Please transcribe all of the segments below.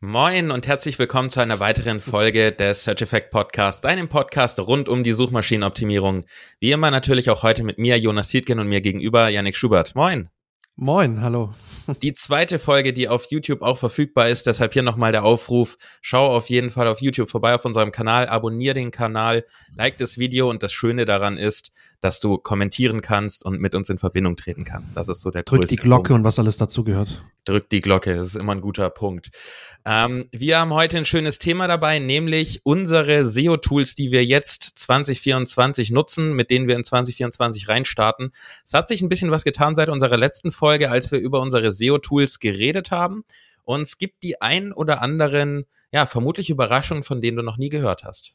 Moin und herzlich willkommen zu einer weiteren Folge des Search Effect Podcasts, einem Podcast rund um die Suchmaschinenoptimierung. Wie immer natürlich auch heute mit mir, Jonas Tietgen und mir gegenüber, Yannick Schubert. Moin. Moin, hallo. Die zweite Folge, die auf YouTube auch verfügbar ist, deshalb hier nochmal der Aufruf. Schau auf jeden Fall auf YouTube vorbei auf unserem Kanal, abonnier den Kanal, like das Video und das Schöne daran ist, dass du kommentieren kannst und mit uns in Verbindung treten kannst. Das ist so der Drück die Glocke Punkt. und was alles dazu gehört. Drück die Glocke, das ist immer ein guter Punkt. Ähm, wir haben heute ein schönes Thema dabei, nämlich unsere SEO-Tools, die wir jetzt 2024 nutzen, mit denen wir in 2024 reinstarten. Es hat sich ein bisschen was getan seit unserer letzten Folge, als wir über unsere SEO-Tools geredet haben. Und es gibt die ein oder anderen, ja, vermutlich Überraschungen, von denen du noch nie gehört hast.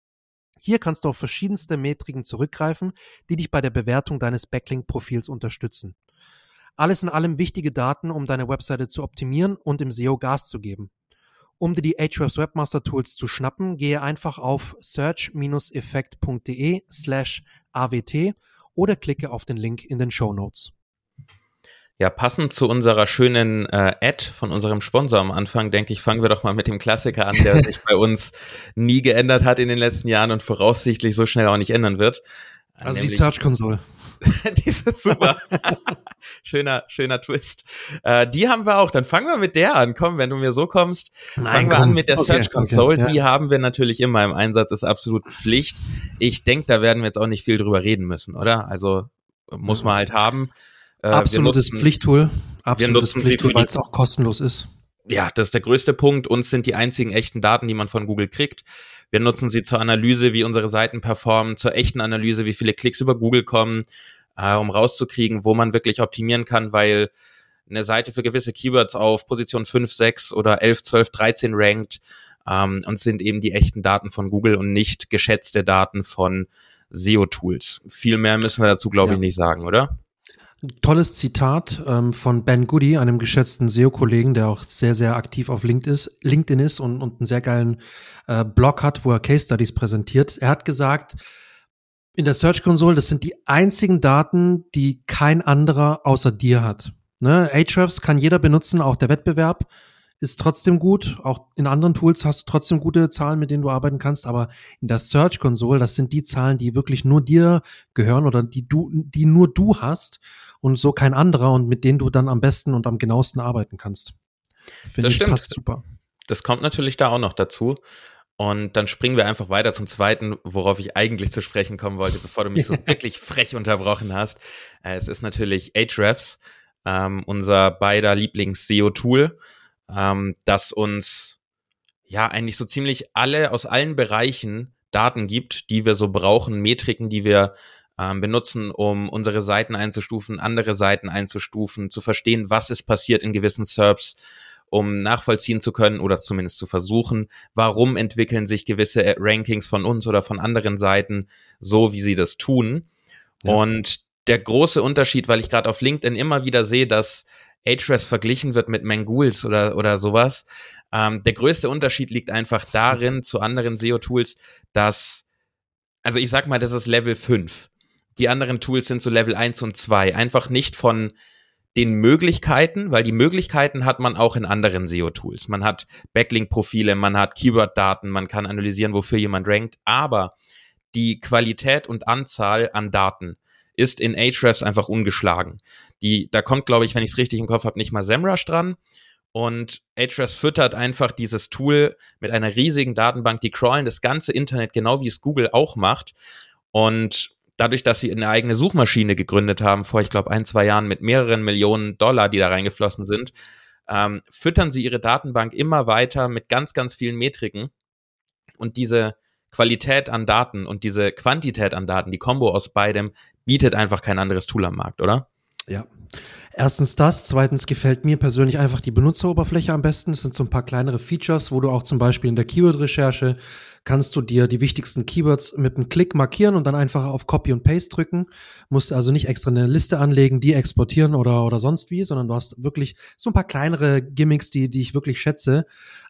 Hier kannst du auf verschiedenste Metriken zurückgreifen, die dich bei der Bewertung deines Backlink-Profils unterstützen. Alles in allem wichtige Daten, um deine Webseite zu optimieren und im SEO Gas zu geben. Um dir die Ahrefs Webmaster Tools zu schnappen, gehe einfach auf search-effekt.de slash awt oder klicke auf den Link in den Show Notes. Ja, passend zu unserer schönen äh, Ad von unserem Sponsor am Anfang, denke ich, fangen wir doch mal mit dem Klassiker an, der sich bei uns nie geändert hat in den letzten Jahren und voraussichtlich so schnell auch nicht ändern wird. Also die Search Console. die ist super. schöner, schöner Twist. Äh, die haben wir auch. Dann fangen wir mit der an. Komm, wenn du mir so kommst, Nein, fangen wir komm. an mit der okay, Search Console. Okay, ja. Die haben wir natürlich immer im Einsatz, ist absolut Pflicht. Ich denke, da werden wir jetzt auch nicht viel drüber reden müssen, oder? Also muss man halt haben. Äh, Absolutes nutzen, Pflichttool. Absolutes Pflichttool, weil es auch kostenlos ist. Ja, das ist der größte Punkt. Uns sind die einzigen echten Daten, die man von Google kriegt. Wir nutzen sie zur Analyse, wie unsere Seiten performen, zur echten Analyse, wie viele Klicks über Google kommen, äh, um rauszukriegen, wo man wirklich optimieren kann, weil eine Seite für gewisse Keywords auf Position 5, 6 oder 11, 12, 13 rankt ähm, und sind eben die echten Daten von Google und nicht geschätzte Daten von SEO-Tools. Viel mehr müssen wir dazu, glaube ja. ich, nicht sagen, oder? Tolles Zitat ähm, von Ben Goody, einem geschätzten SEO-Kollegen, der auch sehr, sehr aktiv auf LinkedIn ist, und, und einen sehr geilen äh, Blog hat, wo er Case Studies präsentiert. Er hat gesagt, in der Search Console, das sind die einzigen Daten, die kein anderer außer dir hat. Ne? Ahrefs kann jeder benutzen, auch der Wettbewerb ist trotzdem gut. Auch in anderen Tools hast du trotzdem gute Zahlen, mit denen du arbeiten kannst. Aber in der Search Console, das sind die Zahlen, die wirklich nur dir gehören oder die du, die nur du hast und so kein anderer und mit denen du dann am besten und am genauesten arbeiten kannst. Finde das ich stimmt. passt super. Das kommt natürlich da auch noch dazu. Und dann springen wir einfach weiter zum zweiten, worauf ich eigentlich zu sprechen kommen wollte, bevor du mich so wirklich frech unterbrochen hast. Äh, es ist natürlich Ahrefs, ähm, unser beider Lieblings-SEO-Tool, ähm, das uns ja eigentlich so ziemlich alle aus allen Bereichen Daten gibt, die wir so brauchen, Metriken, die wir ähm, benutzen, um unsere Seiten einzustufen, andere Seiten einzustufen, zu verstehen, was ist passiert in gewissen SERPs, um nachvollziehen zu können oder zumindest zu versuchen, warum entwickeln sich gewisse äh, Rankings von uns oder von anderen Seiten so, wie sie das tun. Ja. Und der große Unterschied, weil ich gerade auf LinkedIn immer wieder sehe, dass Ahrefs verglichen wird mit Mangools oder, oder sowas. Ähm, der größte Unterschied liegt einfach darin zu anderen SEO-Tools, dass, also ich sag mal, das ist Level 5. Die anderen Tools sind so Level 1 und 2. Einfach nicht von den Möglichkeiten, weil die Möglichkeiten hat man auch in anderen SEO-Tools. Man hat Backlink-Profile, man hat Keyword-Daten, man kann analysieren, wofür jemand rankt, aber die Qualität und Anzahl an Daten ist in Ahrefs einfach ungeschlagen. Die, da kommt, glaube ich, wenn ich es richtig im Kopf habe, nicht mal SEMrush dran. Und Ahrefs füttert einfach dieses Tool mit einer riesigen Datenbank, die crawlen das ganze Internet, genau wie es Google auch macht. Und dadurch, dass sie eine eigene Suchmaschine gegründet haben, vor, ich glaube, ein, zwei Jahren mit mehreren Millionen Dollar, die da reingeflossen sind, ähm, füttern sie ihre Datenbank immer weiter mit ganz, ganz vielen Metriken. Und diese Qualität an Daten und diese Quantität an Daten, die Kombo aus beidem, bietet einfach kein anderes Tool am Markt, oder? Ja. Erstens das, zweitens gefällt mir persönlich einfach die Benutzeroberfläche am besten. Es sind so ein paar kleinere Features, wo du auch zum Beispiel in der Keyword-Recherche kannst du dir die wichtigsten Keywords mit einem Klick markieren und dann einfach auf Copy und Paste drücken. Musst also nicht extra eine Liste anlegen, die exportieren oder, oder sonst wie, sondern du hast wirklich so ein paar kleinere Gimmicks, die, die ich wirklich schätze.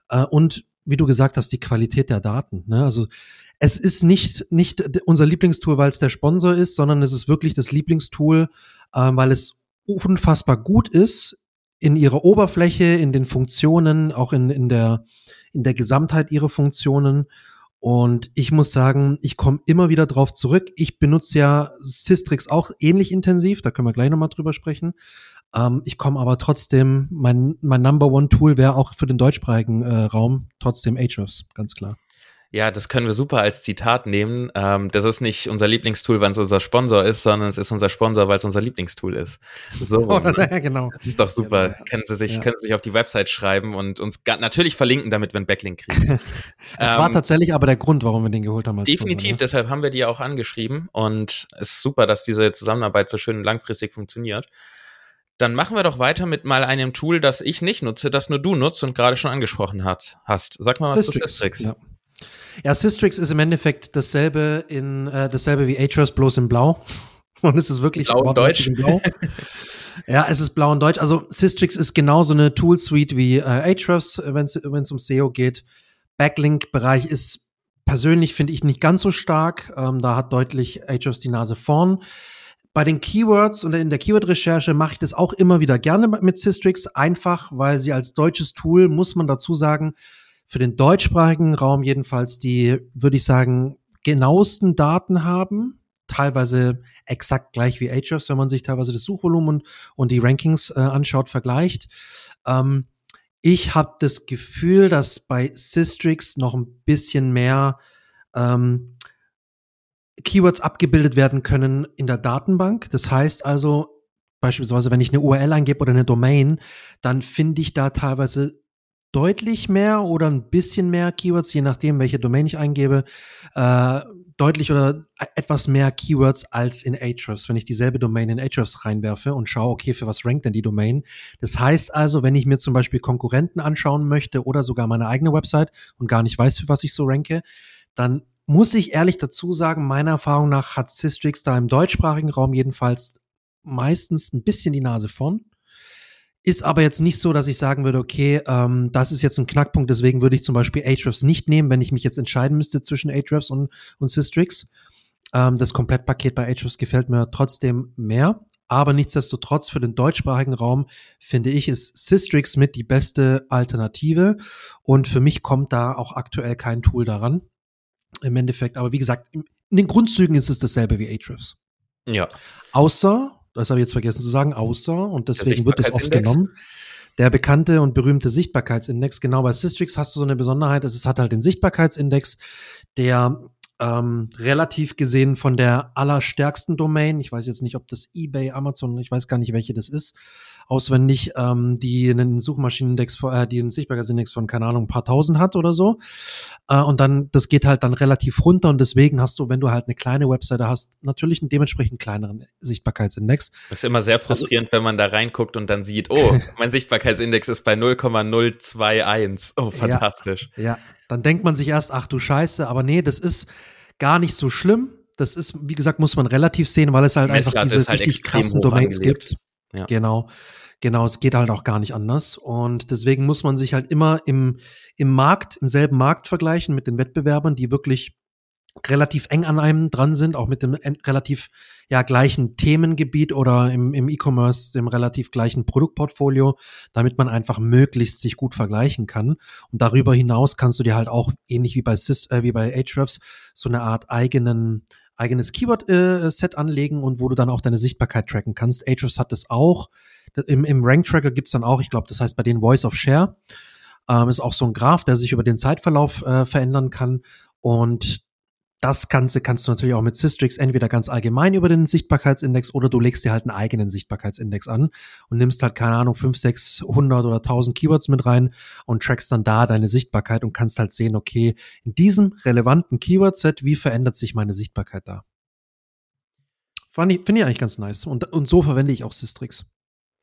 Äh, und wie du gesagt hast, die Qualität der Daten. Ne? Also es ist nicht, nicht unser Lieblingstool, weil es der Sponsor ist, sondern es ist wirklich das Lieblingstool, äh, weil es unfassbar gut ist in ihrer Oberfläche, in den Funktionen, auch in, in, der, in der Gesamtheit ihrer Funktionen. Und ich muss sagen, ich komme immer wieder drauf zurück. Ich benutze ja Systrix auch ähnlich intensiv, da können wir gleich nochmal drüber sprechen. Ähm, ich komme aber trotzdem, mein, mein Number One Tool wäre auch für den deutschsprachigen äh, Raum trotzdem Ahrefs, ganz klar. Ja, das können wir super als Zitat nehmen. Ähm, das ist nicht unser Lieblingstool, weil es unser Sponsor ist, sondern es ist unser Sponsor, weil es unser Lieblingstool ist. So, oh, ne? ja, genau. Das ist doch super. Ja, können Sie sich, ja. können Sie sich auf die Website schreiben und uns natürlich verlinken, damit wir einen Backlink kriegen. das ähm, war tatsächlich aber der Grund, warum wir den geholt haben. definitiv, Sponsor, ne? deshalb haben wir die auch angeschrieben und es ist super, dass diese Zusammenarbeit so schön langfristig funktioniert. Dann machen wir doch weiter mit mal einem Tool, das ich nicht nutze, das nur du nutzt und gerade schon angesprochen hat, hast. Sag mal was Systrix. zu Systrix. Ja. Ja, Systrix ist im Endeffekt dasselbe in äh, dasselbe wie Ahrefs, bloß in Blau. Und es ist wirklich blau und deutsch. Blau. ja, es ist blau und deutsch. Also Systrix ist genauso eine Tool-Suite wie äh, Ahrefs, wenn es um SEO geht. Backlink-Bereich ist persönlich, finde ich, nicht ganz so stark. Ähm, da hat deutlich Ahrefs die Nase vorn. Bei den Keywords und in der Keyword-Recherche mache ich das auch immer wieder gerne mit Systrix, einfach weil sie als deutsches Tool, muss man dazu sagen, für den deutschsprachigen Raum jedenfalls die, würde ich sagen, genauesten Daten haben. Teilweise exakt gleich wie Ahrefs, wenn man sich teilweise das Suchvolumen und, die Rankings äh, anschaut, vergleicht. Ähm, ich habe das Gefühl, dass bei Systrix noch ein bisschen mehr ähm, Keywords abgebildet werden können in der Datenbank. Das heißt also, beispielsweise, wenn ich eine URL eingebe oder eine Domain, dann finde ich da teilweise deutlich mehr oder ein bisschen mehr Keywords, je nachdem, welche Domain ich eingebe, äh, deutlich oder etwas mehr Keywords als in Ahrefs, wenn ich dieselbe Domain in Ahrefs reinwerfe und schaue, okay, für was rankt denn die Domain? Das heißt also, wenn ich mir zum Beispiel Konkurrenten anschauen möchte oder sogar meine eigene Website und gar nicht weiß, für was ich so ranke, dann muss ich ehrlich dazu sagen, meiner Erfahrung nach hat Systrix da im deutschsprachigen Raum jedenfalls meistens ein bisschen die Nase vorn. Ist aber jetzt nicht so, dass ich sagen würde, okay, ähm, das ist jetzt ein Knackpunkt, deswegen würde ich zum Beispiel Ahrefs nicht nehmen, wenn ich mich jetzt entscheiden müsste zwischen Ahrefs und, und Systrix. Ähm, das Komplettpaket bei Ahrefs gefällt mir trotzdem mehr. Aber nichtsdestotrotz für den deutschsprachigen Raum finde ich, ist Systrix mit die beste Alternative. Und für mich kommt da auch aktuell kein Tool daran. Im Endeffekt, aber wie gesagt, in den Grundzügen ist es dasselbe wie Ahrefs. Ja. Außer, das habe ich jetzt vergessen zu sagen, außer, und deswegen wird das oft genommen, der bekannte und berühmte Sichtbarkeitsindex. Genau bei Systrix hast du so eine Besonderheit, es hat halt den Sichtbarkeitsindex, der ähm, relativ gesehen von der allerstärksten Domain, ich weiß jetzt nicht, ob das eBay, Amazon, ich weiß gar nicht, welche das ist, auswendig, ähm, die einen Suchmaschinenindex, äh, die einen Sichtbarkeitsindex von, keine Ahnung, ein paar tausend hat oder so. Äh, und dann, das geht halt dann relativ runter und deswegen hast du, wenn du halt eine kleine Webseite hast, natürlich einen dementsprechend kleineren Sichtbarkeitsindex. Das ist immer sehr also frustrierend, also, wenn man da reinguckt und dann sieht, oh, mein Sichtbarkeitsindex ist bei 0,021. Oh, fantastisch. Ja, ja, dann denkt man sich erst, ach du Scheiße, aber nee, das ist gar nicht so schlimm. Das ist, wie gesagt, muss man relativ sehen, weil es halt einfach diese halt richtig krassen Domains angelegt. gibt. Ja. Genau. Genau, es geht halt auch gar nicht anders. Und deswegen muss man sich halt immer im, im Markt, im selben Markt vergleichen mit den Wettbewerbern, die wirklich relativ eng an einem dran sind, auch mit dem relativ ja, gleichen Themengebiet oder im, im E-Commerce dem relativ gleichen Produktportfolio, damit man einfach möglichst sich gut vergleichen kann. Und darüber hinaus kannst du dir halt auch ähnlich wie bei Sys, äh, wie bei Ahrefs so eine Art eigenen eigenes Keyword-Set äh, anlegen und wo du dann auch deine Sichtbarkeit tracken kannst. Ahrefs hat das auch. Im, im Rank-Tracker gibt's dann auch, ich glaube, das heißt bei den Voice of Share, ähm, ist auch so ein Graph, der sich über den Zeitverlauf äh, verändern kann. Und das Ganze kannst du natürlich auch mit Systrix entweder ganz allgemein über den Sichtbarkeitsindex oder du legst dir halt einen eigenen Sichtbarkeitsindex an und nimmst halt, keine Ahnung, 5, 600 oder 1000 Keywords mit rein und trackst dann da deine Sichtbarkeit und kannst halt sehen, okay, in diesem relevanten Keyword-Set, wie verändert sich meine Sichtbarkeit da? Finde ich eigentlich ganz nice. Und, und so verwende ich auch Systrix.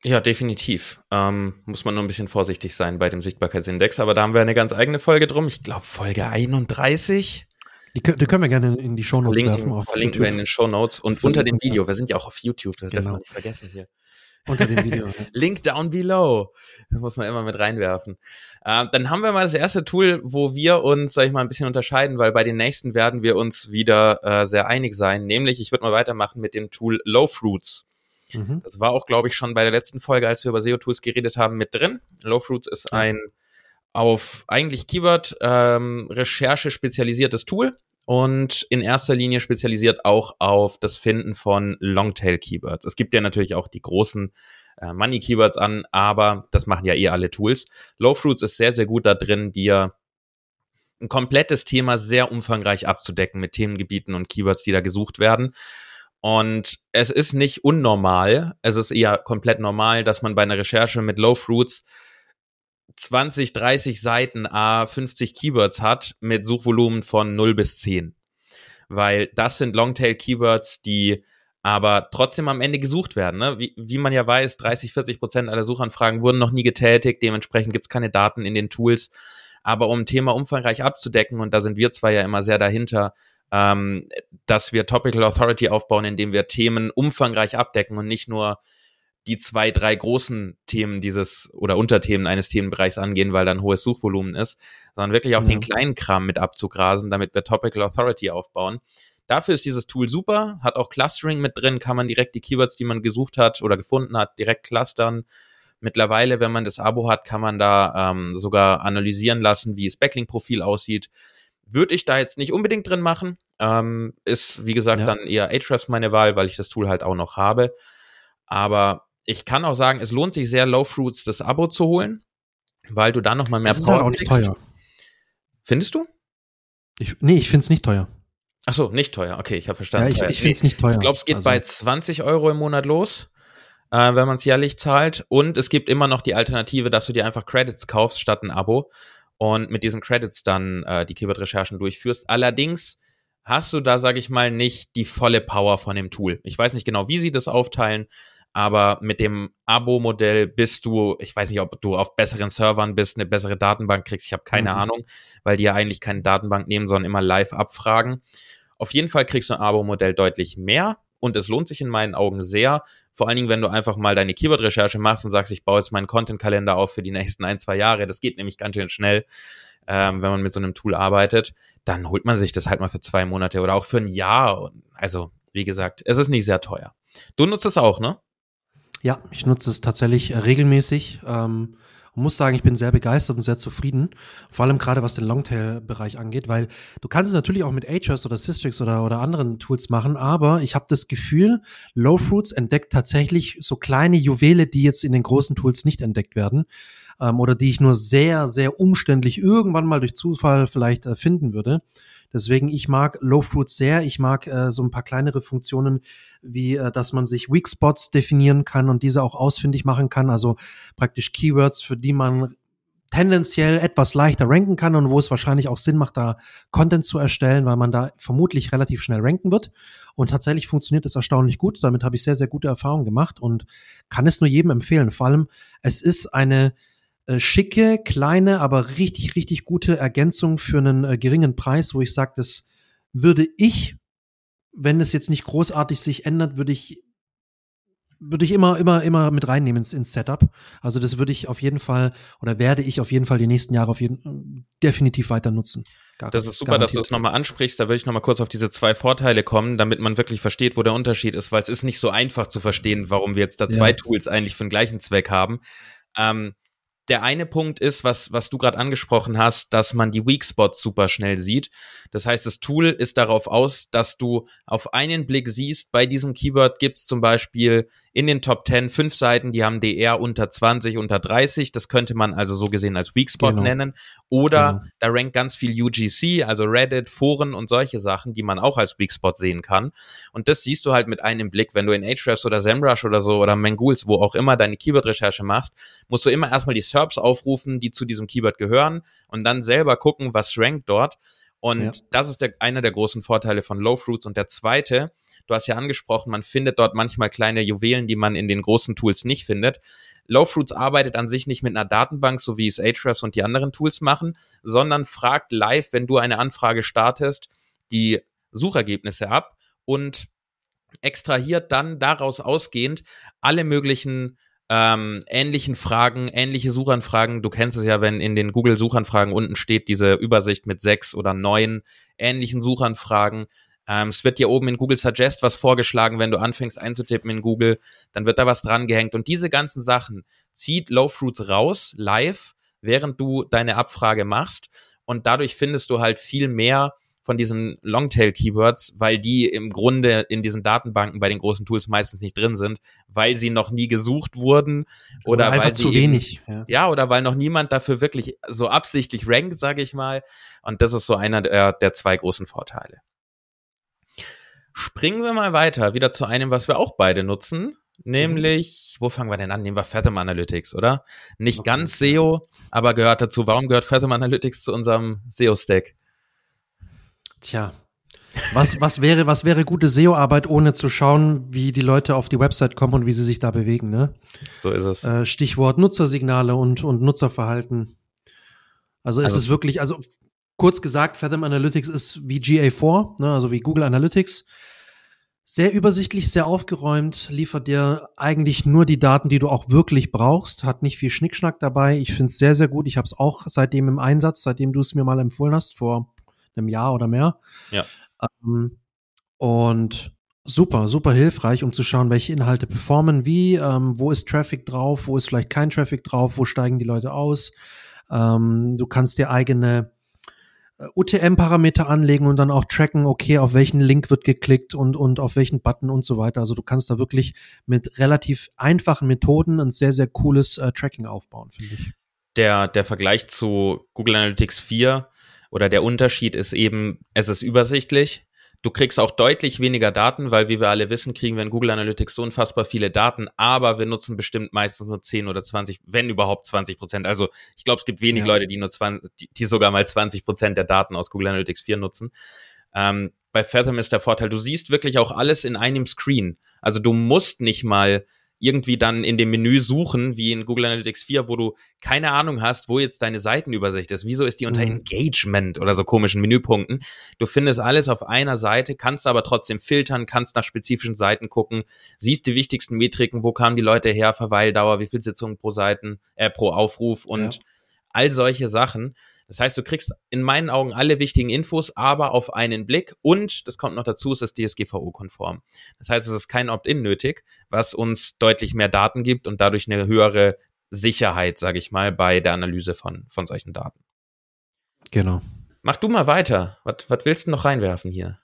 Ja, definitiv. Ähm, muss man nur ein bisschen vorsichtig sein bei dem Sichtbarkeitsindex, aber da haben wir eine ganz eigene Folge drum. Ich glaube, Folge 31. Die, die, können wir gerne in die Show Notes verlinken, werfen. verlinken wir in den Show Notes und unter dem Video. Wir sind ja auch auf YouTube, das genau. darf man nicht vergessen hier. Unter dem Video. Link down below. Das muss man immer mit reinwerfen. Äh, dann haben wir mal das erste Tool, wo wir uns, sag ich mal, ein bisschen unterscheiden, weil bei den nächsten werden wir uns wieder äh, sehr einig sein. Nämlich, ich würde mal weitermachen mit dem Tool Low Fruits. Mhm. Das war auch, glaube ich, schon bei der letzten Folge, als wir über SEO-Tools geredet haben, mit drin. Low Fruits ist ein auf eigentlich Keyword-Recherche ähm, spezialisiertes Tool und in erster Linie spezialisiert auch auf das Finden von Longtail-Keywords. Es gibt ja natürlich auch die großen äh, Money-Keywords an, aber das machen ja eh alle Tools. Low Fruits ist sehr, sehr gut da drin, dir ein komplettes Thema sehr umfangreich abzudecken mit Themengebieten und Keywords, die da gesucht werden. Und es ist nicht unnormal, es ist eher komplett normal, dass man bei einer Recherche mit Low Fruits 20, 30 Seiten A 50 Keywords hat mit Suchvolumen von 0 bis 10. Weil das sind Longtail-Keywords, die aber trotzdem am Ende gesucht werden. Ne? Wie, wie man ja weiß, 30, 40 Prozent aller Suchanfragen wurden noch nie getätigt, dementsprechend gibt es keine Daten in den Tools. Aber um ein Thema umfangreich abzudecken, und da sind wir zwar ja immer sehr dahinter, ähm, dass wir Topical Authority aufbauen, indem wir Themen umfangreich abdecken und nicht nur die zwei, drei großen Themen dieses oder Unterthemen eines Themenbereichs angehen, weil dann hohes Suchvolumen ist, sondern wirklich auch ja. den kleinen Kram mit abzugrasen, damit wir Topical Authority aufbauen. Dafür ist dieses Tool super, hat auch Clustering mit drin, kann man direkt die Keywords, die man gesucht hat oder gefunden hat, direkt clustern. Mittlerweile, wenn man das Abo hat, kann man da ähm, sogar analysieren lassen, wie das Backlink-Profil aussieht. Würde ich da jetzt nicht unbedingt drin machen. Ähm, ist, wie gesagt, ja. dann eher Ahrefs meine Wahl, weil ich das Tool halt auch noch habe. Aber ich kann auch sagen, es lohnt sich sehr, Low Fruits das Abo zu holen, weil du dann noch mal mehr das ist halt auch nicht teuer. Findest du? Ich, nee, ich finde es nicht teuer. Ach so, nicht teuer. Okay, ich habe verstanden. Ja, ich, ich finde es nee, nicht teuer. Ich glaube, es geht also. bei 20 Euro im Monat los, äh, wenn man es jährlich zahlt. Und es gibt immer noch die Alternative, dass du dir einfach Credits kaufst statt ein Abo und mit diesen Credits dann äh, die Keyword-Recherchen durchführst. Allerdings hast du da, sage ich mal, nicht die volle Power von dem Tool. Ich weiß nicht genau, wie sie das aufteilen, aber mit dem Abo-Modell bist du, ich weiß nicht, ob du auf besseren Servern bist, eine bessere Datenbank kriegst, ich habe keine mhm. Ahnung, weil die ja eigentlich keine Datenbank nehmen, sondern immer live abfragen. Auf jeden Fall kriegst du ein Abo-Modell deutlich mehr und es lohnt sich in meinen Augen sehr. Vor allen Dingen, wenn du einfach mal deine Keyword-Recherche machst und sagst, ich baue jetzt meinen Content-Kalender auf für die nächsten ein, zwei Jahre. Das geht nämlich ganz schön schnell, ähm, wenn man mit so einem Tool arbeitet. Dann holt man sich das halt mal für zwei Monate oder auch für ein Jahr. Also, wie gesagt, es ist nicht sehr teuer. Du nutzt es auch, ne? Ja, ich nutze es tatsächlich äh, regelmäßig. Ähm, muss sagen, ich bin sehr begeistert und sehr zufrieden. Vor allem gerade was den Longtail-Bereich angeht, weil du kannst es natürlich auch mit Ahrefs oder Systrix oder, oder anderen Tools machen, aber ich habe das Gefühl, Low Fruits entdeckt tatsächlich so kleine Juwele, die jetzt in den großen Tools nicht entdeckt werden ähm, oder die ich nur sehr, sehr umständlich irgendwann mal durch Zufall vielleicht äh, finden würde. Deswegen, ich mag Low Fruits sehr. Ich mag äh, so ein paar kleinere Funktionen, wie äh, dass man sich Weak Spots definieren kann und diese auch ausfindig machen kann. Also praktisch Keywords, für die man tendenziell etwas leichter ranken kann und wo es wahrscheinlich auch Sinn macht, da Content zu erstellen, weil man da vermutlich relativ schnell ranken wird. Und tatsächlich funktioniert es erstaunlich gut. Damit habe ich sehr, sehr gute Erfahrungen gemacht und kann es nur jedem empfehlen. Vor allem, es ist eine äh, schicke, kleine, aber richtig, richtig gute Ergänzung für einen äh, geringen Preis, wo ich sage, das würde ich, wenn es jetzt nicht großartig sich ändert, würde ich würde ich immer, immer, immer mit reinnehmen ins, ins Setup. Also das würde ich auf jeden Fall oder werde ich auf jeden Fall die nächsten Jahre auf jeden definitiv weiter nutzen. Gar, das ist super, garantiert. dass du es nochmal ansprichst. Da würde ich nochmal kurz auf diese zwei Vorteile kommen, damit man wirklich versteht, wo der Unterschied ist, weil es ist nicht so einfach zu verstehen, warum wir jetzt da zwei ja. Tools eigentlich für den gleichen Zweck haben. Ähm, der eine Punkt ist, was, was du gerade angesprochen hast, dass man die Weak Spots super schnell sieht. Das heißt, das Tool ist darauf aus, dass du auf einen Blick siehst, bei diesem Keyword gibt es zum Beispiel in den Top 10 fünf Seiten, die haben DR unter 20, unter 30. Das könnte man also so gesehen als Weak Spot genau. nennen. Oder genau. da rankt ganz viel UGC, also Reddit, Foren und solche Sachen, die man auch als Weak Spot sehen kann. Und das siehst du halt mit einem Blick. Wenn du in Ahrefs oder SEMrush oder so oder Mangools, wo auch immer deine Keyword-Recherche machst, musst du immer erstmal die SERPs aufrufen, die zu diesem Keyword gehören und dann selber gucken, was rankt dort. Und ja. das ist der, einer der großen Vorteile von Low Fruits. Und der zweite, du hast ja angesprochen, man findet dort manchmal kleine Juwelen, die man in den großen Tools nicht findet. Low Fruits arbeitet an sich nicht mit einer Datenbank, so wie es Ahrefs und die anderen Tools machen, sondern fragt live, wenn du eine Anfrage startest, die Suchergebnisse ab und extrahiert dann daraus ausgehend alle möglichen ähm, ähnlichen Fragen, ähnliche Suchanfragen. Du kennst es ja, wenn in den Google-Suchanfragen unten steht diese Übersicht mit sechs oder neun ähnlichen Suchanfragen. Ähm, es wird dir oben in Google Suggest was vorgeschlagen, wenn du anfängst einzutippen in Google, dann wird da was dran gehängt. Und diese ganzen Sachen zieht Low Fruits raus, live, während du deine Abfrage machst. Und dadurch findest du halt viel mehr von diesen Longtail-Keywords, weil die im Grunde in diesen Datenbanken bei den großen Tools meistens nicht drin sind, weil sie noch nie gesucht wurden oder, oder weil zu wenig. ja. ja. oder weil noch niemand dafür wirklich so absichtlich rankt, sage ich mal. Und das ist so einer der, der zwei großen Vorteile. Springen wir mal weiter, wieder zu einem, was wir auch beide nutzen, nämlich, wo fangen wir denn an? Nehmen wir Fathom Analytics, oder? Nicht okay. ganz SEO, aber gehört dazu. Warum gehört Fathom Analytics zu unserem SEO-Stack? Tja, was, was wäre, was wäre gute SEO-Arbeit, ohne zu schauen, wie die Leute auf die Website kommen und wie sie sich da bewegen, ne? So ist es. Äh, Stichwort Nutzersignale und, und Nutzerverhalten. Also, also ist es wirklich, also kurz gesagt, Fathom Analytics ist wie GA4, ne, also wie Google Analytics. Sehr übersichtlich, sehr aufgeräumt, liefert dir eigentlich nur die Daten, die du auch wirklich brauchst, hat nicht viel Schnickschnack dabei. Ich finde es sehr, sehr gut. Ich habe es auch seitdem im Einsatz, seitdem du es mir mal empfohlen hast, vor einem Jahr oder mehr. Ja. Ähm, und super, super hilfreich, um zu schauen, welche Inhalte performen wie, ähm, wo ist Traffic drauf, wo ist vielleicht kein Traffic drauf, wo steigen die Leute aus. Ähm, du kannst dir eigene äh, UTM-Parameter anlegen und dann auch tracken, okay, auf welchen Link wird geklickt und, und auf welchen Button und so weiter. Also du kannst da wirklich mit relativ einfachen Methoden ein sehr, sehr cooles äh, Tracking aufbauen, finde ich. Der, der Vergleich zu Google Analytics 4 oder der Unterschied ist eben, es ist übersichtlich. Du kriegst auch deutlich weniger Daten, weil wie wir alle wissen, kriegen wir in Google Analytics so unfassbar viele Daten, aber wir nutzen bestimmt meistens nur 10 oder 20, wenn überhaupt 20 Prozent. Also ich glaube, es gibt wenig ja. Leute, die nur 20, die, die, sogar mal 20 Prozent der Daten aus Google Analytics 4 nutzen. Ähm, bei Fathom ist der Vorteil, du siehst wirklich auch alles in einem Screen. Also du musst nicht mal irgendwie dann in dem Menü suchen, wie in Google Analytics 4, wo du keine Ahnung hast, wo jetzt deine Seitenübersicht ist. Wieso ist die unter mhm. Engagement oder so komischen Menüpunkten? Du findest alles auf einer Seite, kannst aber trotzdem filtern, kannst nach spezifischen Seiten gucken, siehst die wichtigsten Metriken, wo kamen die Leute her, Verweildauer, wie viel Sitzungen pro Seiten, äh, pro Aufruf und ja. all solche Sachen. Das heißt, du kriegst in meinen Augen alle wichtigen Infos, aber auf einen Blick und, das kommt noch dazu, es ist DSGVO-konform. Das heißt, es ist kein Opt-in nötig, was uns deutlich mehr Daten gibt und dadurch eine höhere Sicherheit, sage ich mal, bei der Analyse von, von solchen Daten. Genau. Mach du mal weiter. Was, was willst du noch reinwerfen hier?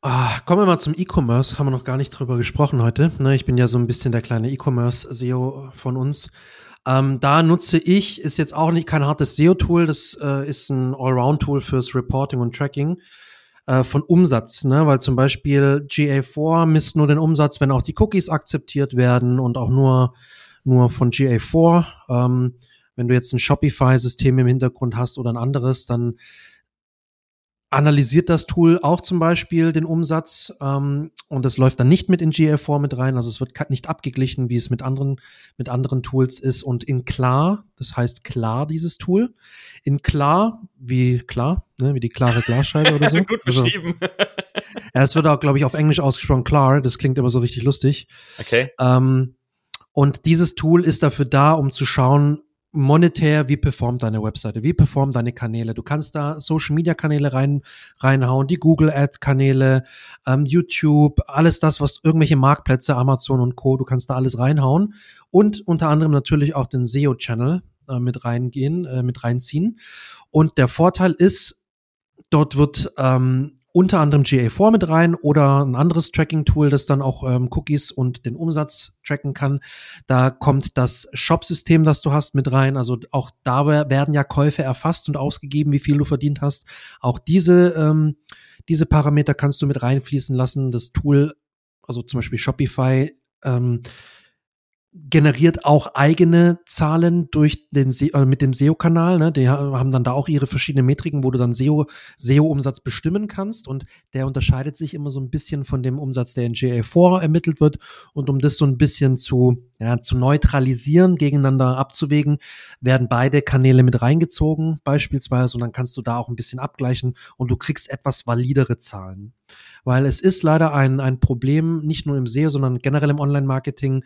Ah, kommen wir mal zum E-Commerce. Haben wir noch gar nicht drüber gesprochen heute. Ne, ich bin ja so ein bisschen der kleine E-Commerce-SEO von uns. Ähm, da nutze ich, ist jetzt auch nicht kein hartes SEO-Tool, das äh, ist ein Allround-Tool fürs Reporting und Tracking äh, von Umsatz, ne? weil zum Beispiel GA4 misst nur den Umsatz, wenn auch die Cookies akzeptiert werden und auch nur, nur von GA4. Ähm, wenn du jetzt ein Shopify-System im Hintergrund hast oder ein anderes, dann analysiert das Tool auch zum Beispiel den Umsatz ähm, und das läuft dann nicht mit in GA4 mit rein, also es wird nicht abgeglichen, wie es mit anderen mit anderen Tools ist und in klar, das heißt klar dieses Tool, in klar wie klar, ne, wie die klare Glasscheibe oder so. Gut also, beschrieben. Also, ja, es wird auch glaube ich auf Englisch ausgesprochen klar, das klingt immer so richtig lustig. Okay. Ähm, und dieses Tool ist dafür da, um zu schauen, monetär, wie performt deine Webseite, wie performen deine Kanäle. Du kannst da Social Media Kanäle rein, reinhauen, die Google Ad Kanäle, ähm, YouTube, alles das, was irgendwelche Marktplätze, Amazon und Co. Du kannst da alles reinhauen und unter anderem natürlich auch den SEO Channel äh, mit reingehen, äh, mit reinziehen. Und der Vorteil ist, dort wird ähm, unter anderem GA4 mit rein oder ein anderes Tracking-Tool, das dann auch ähm, Cookies und den Umsatz tracken kann. Da kommt das Shop-System, das du hast, mit rein. Also auch da werden ja Käufe erfasst und ausgegeben, wie viel du verdient hast. Auch diese, ähm, diese Parameter kannst du mit reinfließen lassen. Das Tool, also zum Beispiel Shopify, ähm, generiert auch eigene Zahlen durch den Se äh, mit dem SEO-Kanal. Ne? Die haben dann da auch ihre verschiedenen Metriken, wo du dann SEO, SEO-Umsatz bestimmen kannst. Und der unterscheidet sich immer so ein bisschen von dem Umsatz, der in GA4 ermittelt wird. Und um das so ein bisschen zu, ja, zu neutralisieren, gegeneinander abzuwägen, werden beide Kanäle mit reingezogen, beispielsweise. Und dann kannst du da auch ein bisschen abgleichen und du kriegst etwas validere Zahlen. Weil es ist leider ein, ein Problem, nicht nur im SEO, sondern generell im Online-Marketing,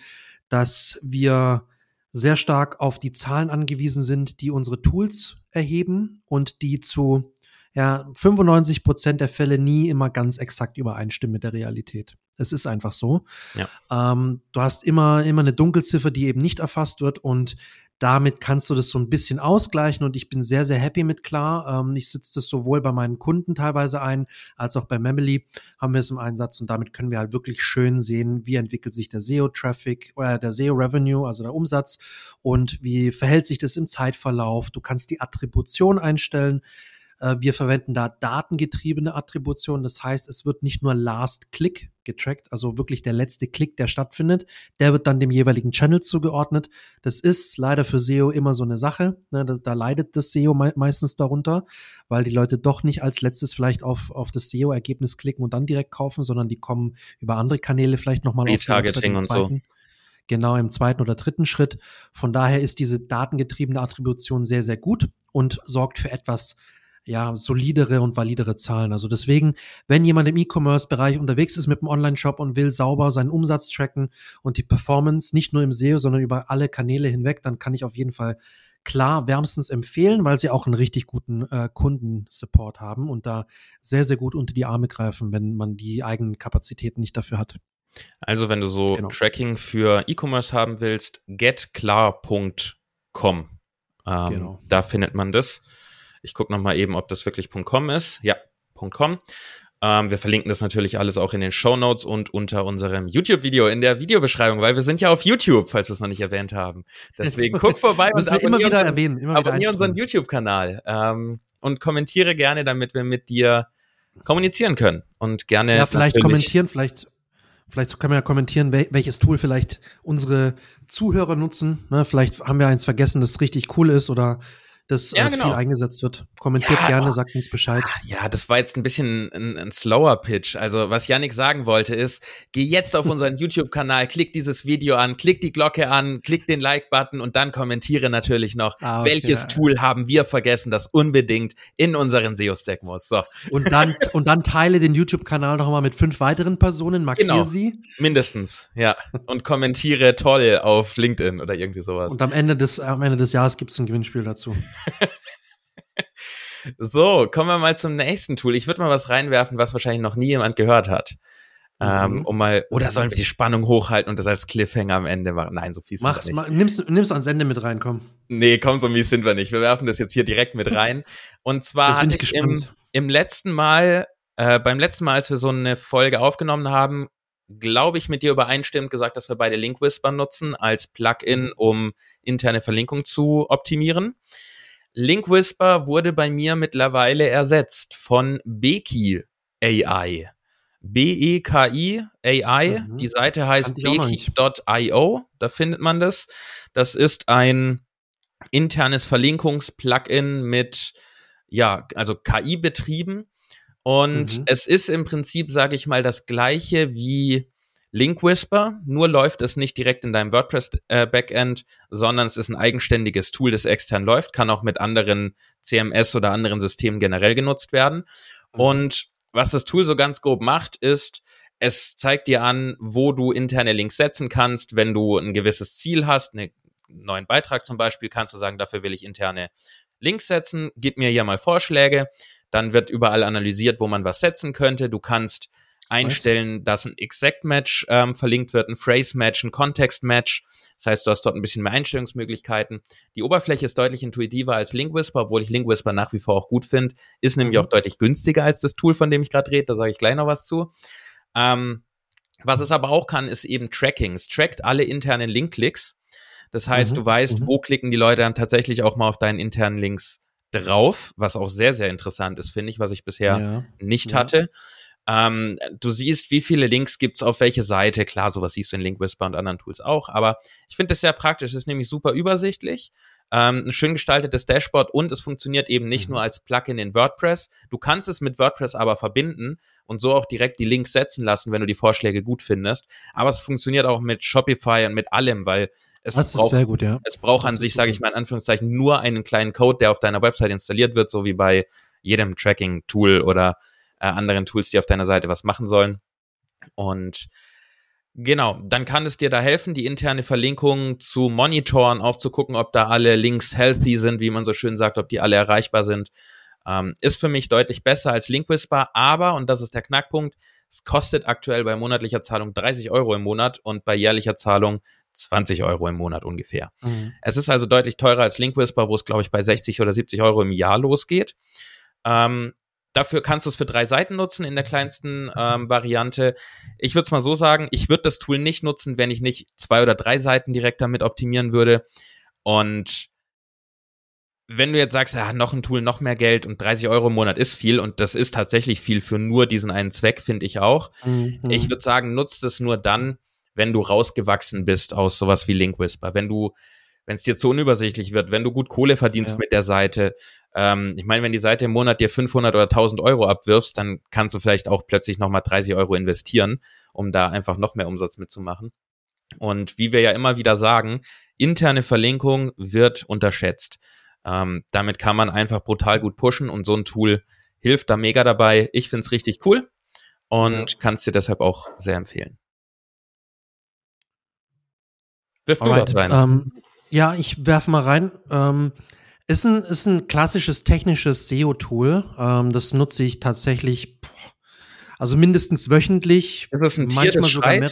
dass wir sehr stark auf die Zahlen angewiesen sind, die unsere Tools erheben und die zu ja, 95 Prozent der Fälle nie immer ganz exakt übereinstimmen mit der Realität. Es ist einfach so. Ja. Ähm, du hast immer, immer eine Dunkelziffer, die eben nicht erfasst wird und damit kannst du das so ein bisschen ausgleichen und ich bin sehr, sehr happy mit klar. Ähm, ich sitze das sowohl bei meinen Kunden teilweise ein, als auch bei Memely haben wir es im Einsatz und damit können wir halt wirklich schön sehen, wie entwickelt sich der SEO-Traffic, äh, der SEO-Revenue, also der Umsatz und wie verhält sich das im Zeitverlauf. Du kannst die Attribution einstellen. Äh, wir verwenden da datengetriebene Attribution. Das heißt, es wird nicht nur Last Click getrackt, also wirklich der letzte Klick, der stattfindet. Der wird dann dem jeweiligen Channel zugeordnet. Das ist leider für SEO immer so eine Sache. Ne? Da, da, leidet das SEO me meistens darunter, weil die Leute doch nicht als letztes vielleicht auf, auf das SEO-Ergebnis klicken und dann direkt kaufen, sondern die kommen über andere Kanäle vielleicht nochmal auf die Targeting und so genau im zweiten oder dritten Schritt. Von daher ist diese datengetriebene Attribution sehr, sehr gut und sorgt für etwas ja, solidere und validere Zahlen. Also deswegen, wenn jemand im E-Commerce-Bereich unterwegs ist mit einem Online-Shop und will sauber seinen Umsatz tracken und die Performance nicht nur im SEO, sondern über alle Kanäle hinweg, dann kann ich auf jeden Fall klar wärmstens empfehlen, weil sie auch einen richtig guten äh, Kundensupport haben und da sehr, sehr gut unter die Arme greifen, wenn man die eigenen Kapazitäten nicht dafür hat. Also wenn du so genau. Tracking für E-Commerce haben willst, getklar.com. Ähm, genau. Da findet man das. Ich gucke nochmal eben, ob das wirklich .com ist. Ja, .com. Ähm, wir verlinken das natürlich alles auch in den Show Notes und unter unserem YouTube-Video in der Videobeschreibung, weil wir sind ja auf YouTube, falls wir es noch nicht erwähnt haben. Deswegen guck vorbei und abonniere, immer wieder unseren, erwähnen, immer wieder abonniere unseren YouTube-Kanal ähm, und kommentiere gerne, damit wir mit dir kommunizieren können und gerne. Ja, vielleicht kommentieren, vielleicht Vielleicht können wir ja kommentieren, welches Tool vielleicht unsere Zuhörer nutzen. Ne, vielleicht haben wir eins vergessen, das richtig cool ist oder das ja, äh, genau. viel eingesetzt wird. Kommentiert ja, gerne, sagt uns Bescheid. Ja, das war jetzt ein bisschen ein, ein slower Pitch. Also, was Yannick sagen wollte, ist, geh jetzt auf unseren YouTube-Kanal, klick dieses Video an, klick die Glocke an, klick den Like-Button und dann kommentiere natürlich noch, ah, okay. welches Tool haben wir vergessen, das unbedingt in unseren SEO-Stack muss. So. Und dann, und dann teile den YouTube-Kanal noch mal mit fünf weiteren Personen, markiere genau. sie. Mindestens, ja. Und kommentiere toll auf LinkedIn oder irgendwie sowas. Und am Ende des, am Ende des Jahres gibt es ein Gewinnspiel dazu. So, kommen wir mal zum nächsten Tool. Ich würde mal was reinwerfen, was wahrscheinlich noch nie jemand gehört hat. Ähm, mhm. um mal, oder sollen wir die Spannung hochhalten und das als Cliffhanger am Ende machen? Nein, so fies wir nicht. Mach, nimm's, nimm's ans Ende mit rein, komm. Nee, komm, so mies sind wir nicht. Wir werfen das jetzt hier direkt mit rein. Und zwar hatte ich, ich im, im letzten Mal, äh, beim letzten Mal, als wir so eine Folge aufgenommen haben, glaube ich, mit dir übereinstimmend gesagt, dass wir beide Link Whisper nutzen als Plugin, mhm. um interne Verlinkung zu optimieren. Link Whisper wurde bei mir mittlerweile ersetzt von Beki AI. B-E-K-I AI. Mhm. Die Seite heißt beki.io. Da findet man das. Das ist ein internes Verlinkungs-Plugin mit, ja, also KI betrieben. Und mhm. es ist im Prinzip, sage ich mal, das gleiche wie Link Whisper, nur läuft es nicht direkt in deinem WordPress äh, Backend, sondern es ist ein eigenständiges Tool, das extern läuft, kann auch mit anderen CMS oder anderen Systemen generell genutzt werden. Mhm. Und was das Tool so ganz grob macht, ist, es zeigt dir an, wo du interne Links setzen kannst, wenn du ein gewisses Ziel hast, einen neuen Beitrag zum Beispiel, kannst du sagen, dafür will ich interne Links setzen, gib mir hier mal Vorschläge. Dann wird überall analysiert, wo man was setzen könnte. Du kannst einstellen, dass ein Exact-Match ähm, verlinkt wird, ein Phrase-Match, ein Context-Match. Das heißt, du hast dort ein bisschen mehr Einstellungsmöglichkeiten. Die Oberfläche ist deutlich intuitiver als LinkWhisper, obwohl ich LinkWhisper nach wie vor auch gut finde. Ist nämlich mhm. auch deutlich günstiger als das Tool, von dem ich gerade rede. Da sage ich gleich noch was zu. Ähm, was es aber auch kann, ist eben Tracking. Es trackt alle internen Link-Klicks. Das heißt, mhm. du weißt, mhm. wo klicken die Leute dann tatsächlich auch mal auf deinen internen Links drauf, was auch sehr, sehr interessant ist, finde ich, was ich bisher ja. nicht ja. hatte. Ähm, du siehst, wie viele Links gibt's auf welche Seite. Klar, sowas siehst du in Link Whisper und anderen Tools auch, aber ich finde das sehr praktisch. Es ist nämlich super übersichtlich ähm, ein schön gestaltetes Dashboard und es funktioniert eben nicht mhm. nur als Plugin in WordPress. Du kannst es mit WordPress aber verbinden und so auch direkt die Links setzen lassen, wenn du die Vorschläge gut findest. Aber es funktioniert auch mit Shopify und mit allem, weil es das braucht, gut, ja. es braucht an sich, sage ich mal in Anführungszeichen, nur einen kleinen Code, der auf deiner Website installiert wird, so wie bei jedem Tracking-Tool oder äh, anderen Tools, die auf deiner Seite was machen sollen. Und Genau, dann kann es dir da helfen, die interne Verlinkung zu monitoren, auch zu gucken, ob da alle Links healthy sind, wie man so schön sagt, ob die alle erreichbar sind. Ähm, ist für mich deutlich besser als Link Whisper, aber, und das ist der Knackpunkt, es kostet aktuell bei monatlicher Zahlung 30 Euro im Monat und bei jährlicher Zahlung 20 Euro im Monat ungefähr. Mhm. Es ist also deutlich teurer als Link Whisper, wo es, glaube ich, bei 60 oder 70 Euro im Jahr losgeht. Ähm, Dafür kannst du es für drei Seiten nutzen in der kleinsten ähm, Variante. Ich würde es mal so sagen, ich würde das Tool nicht nutzen, wenn ich nicht zwei oder drei Seiten direkt damit optimieren würde. Und wenn du jetzt sagst, ja, noch ein Tool, noch mehr Geld und 30 Euro im Monat ist viel und das ist tatsächlich viel für nur diesen einen Zweck, finde ich auch. Mhm. Ich würde sagen, nutzt es nur dann, wenn du rausgewachsen bist aus sowas wie Link Whisper. Wenn du wenn es dir zu unübersichtlich wird, wenn du gut Kohle verdienst ja. mit der Seite. Ähm, ich meine, wenn die Seite im Monat dir 500 oder 1000 Euro abwirfst, dann kannst du vielleicht auch plötzlich nochmal 30 Euro investieren, um da einfach noch mehr Umsatz mitzumachen. Und wie wir ja immer wieder sagen, interne Verlinkung wird unterschätzt. Ähm, damit kann man einfach brutal gut pushen und so ein Tool hilft da mega dabei. Ich finde es richtig cool und ja. kann es dir deshalb auch sehr empfehlen. Wirf du was rein. Ähm, ja, ich werfe mal rein. Ähm, ist, ein, ist ein klassisches technisches SEO-Tool. Ähm, das nutze ich tatsächlich, boah, also mindestens wöchentlich. Ist es ein Tier, manchmal das sogar mehr,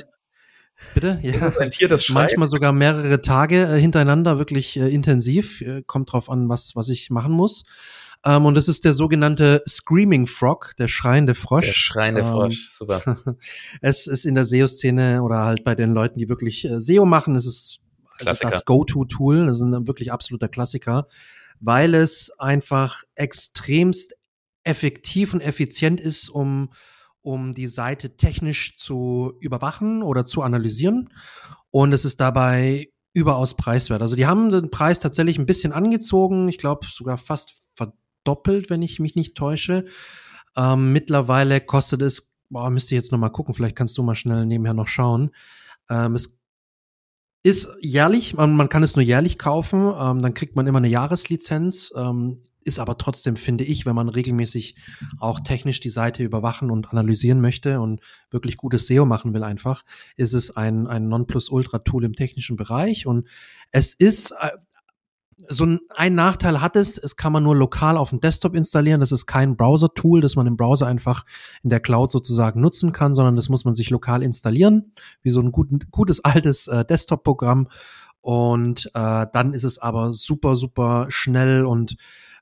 Bitte? Ja. Ein Tier, das Manchmal sogar mehrere Tage äh, hintereinander, wirklich äh, intensiv. Äh, kommt drauf an, was, was ich machen muss. Ähm, und das ist der sogenannte Screaming Frog, der schreiende Frosch. Der schreiende Frosch, ähm, super. es ist in der SEO-Szene oder halt bei den Leuten, die wirklich äh, SEO machen, es ist also das Go-To-Tool, das ist ein wirklich absoluter Klassiker, weil es einfach extremst effektiv und effizient ist, um, um die Seite technisch zu überwachen oder zu analysieren. Und es ist dabei überaus preiswert. Also die haben den Preis tatsächlich ein bisschen angezogen, ich glaube sogar fast verdoppelt, wenn ich mich nicht täusche. Ähm, mittlerweile kostet es, boah, müsste ich jetzt noch mal gucken, vielleicht kannst du mal schnell nebenher noch schauen. Ähm, es ist jährlich, man, man kann es nur jährlich kaufen, ähm, dann kriegt man immer eine Jahreslizenz, ähm, ist aber trotzdem, finde ich, wenn man regelmäßig auch technisch die Seite überwachen und analysieren möchte und wirklich gutes SEO machen will einfach, ist es ein, ein Nonplusultra-Tool im technischen Bereich und es ist äh, so ein, Nachteil hat es, es kann man nur lokal auf dem Desktop installieren. Das ist kein Browser-Tool, das man im Browser einfach in der Cloud sozusagen nutzen kann, sondern das muss man sich lokal installieren, wie so ein gut, gutes altes äh, Desktop-Programm. Und äh, dann ist es aber super, super schnell und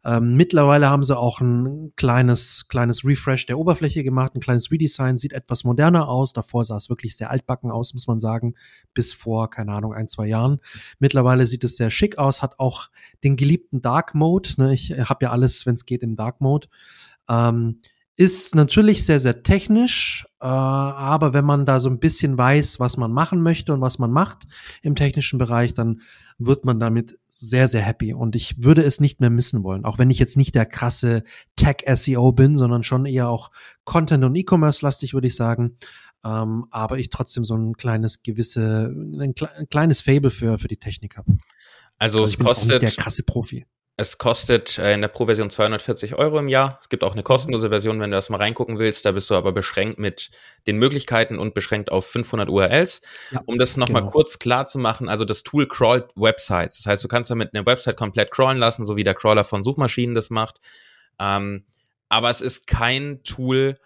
ähm, mittlerweile haben sie auch ein kleines, kleines Refresh der Oberfläche gemacht, ein kleines Redesign, sieht etwas moderner aus. Davor sah es wirklich sehr altbacken aus, muss man sagen, bis vor, keine Ahnung, ein, zwei Jahren. Mittlerweile sieht es sehr schick aus, hat auch den geliebten Dark Mode. Ne? Ich habe ja alles, wenn es geht, im Dark Mode. Ähm, ist natürlich sehr, sehr technisch, äh, aber wenn man da so ein bisschen weiß, was man machen möchte und was man macht im technischen Bereich, dann wird man damit sehr, sehr happy. Und ich würde es nicht mehr missen wollen. Auch wenn ich jetzt nicht der krasse Tech-SEO bin, sondern schon eher auch Content- und E-Commerce-lastig, würde ich sagen. Ähm, aber ich trotzdem so ein kleines gewisse, ein, ein kleines Fable für, für die Technik habe. Also, also es kostet. der krasse Profi. Es kostet äh, in der Pro-Version 240 Euro im Jahr. Es gibt auch eine kostenlose Version, wenn du das mal reingucken willst. Da bist du aber beschränkt mit den Möglichkeiten und beschränkt auf 500 URLs. Ja, um das nochmal genau. kurz klar zu machen, also das Tool crawlt Websites. Das heißt, du kannst damit eine Website komplett crawlen lassen, so wie der Crawler von Suchmaschinen das macht. Ähm, aber es ist kein Tool,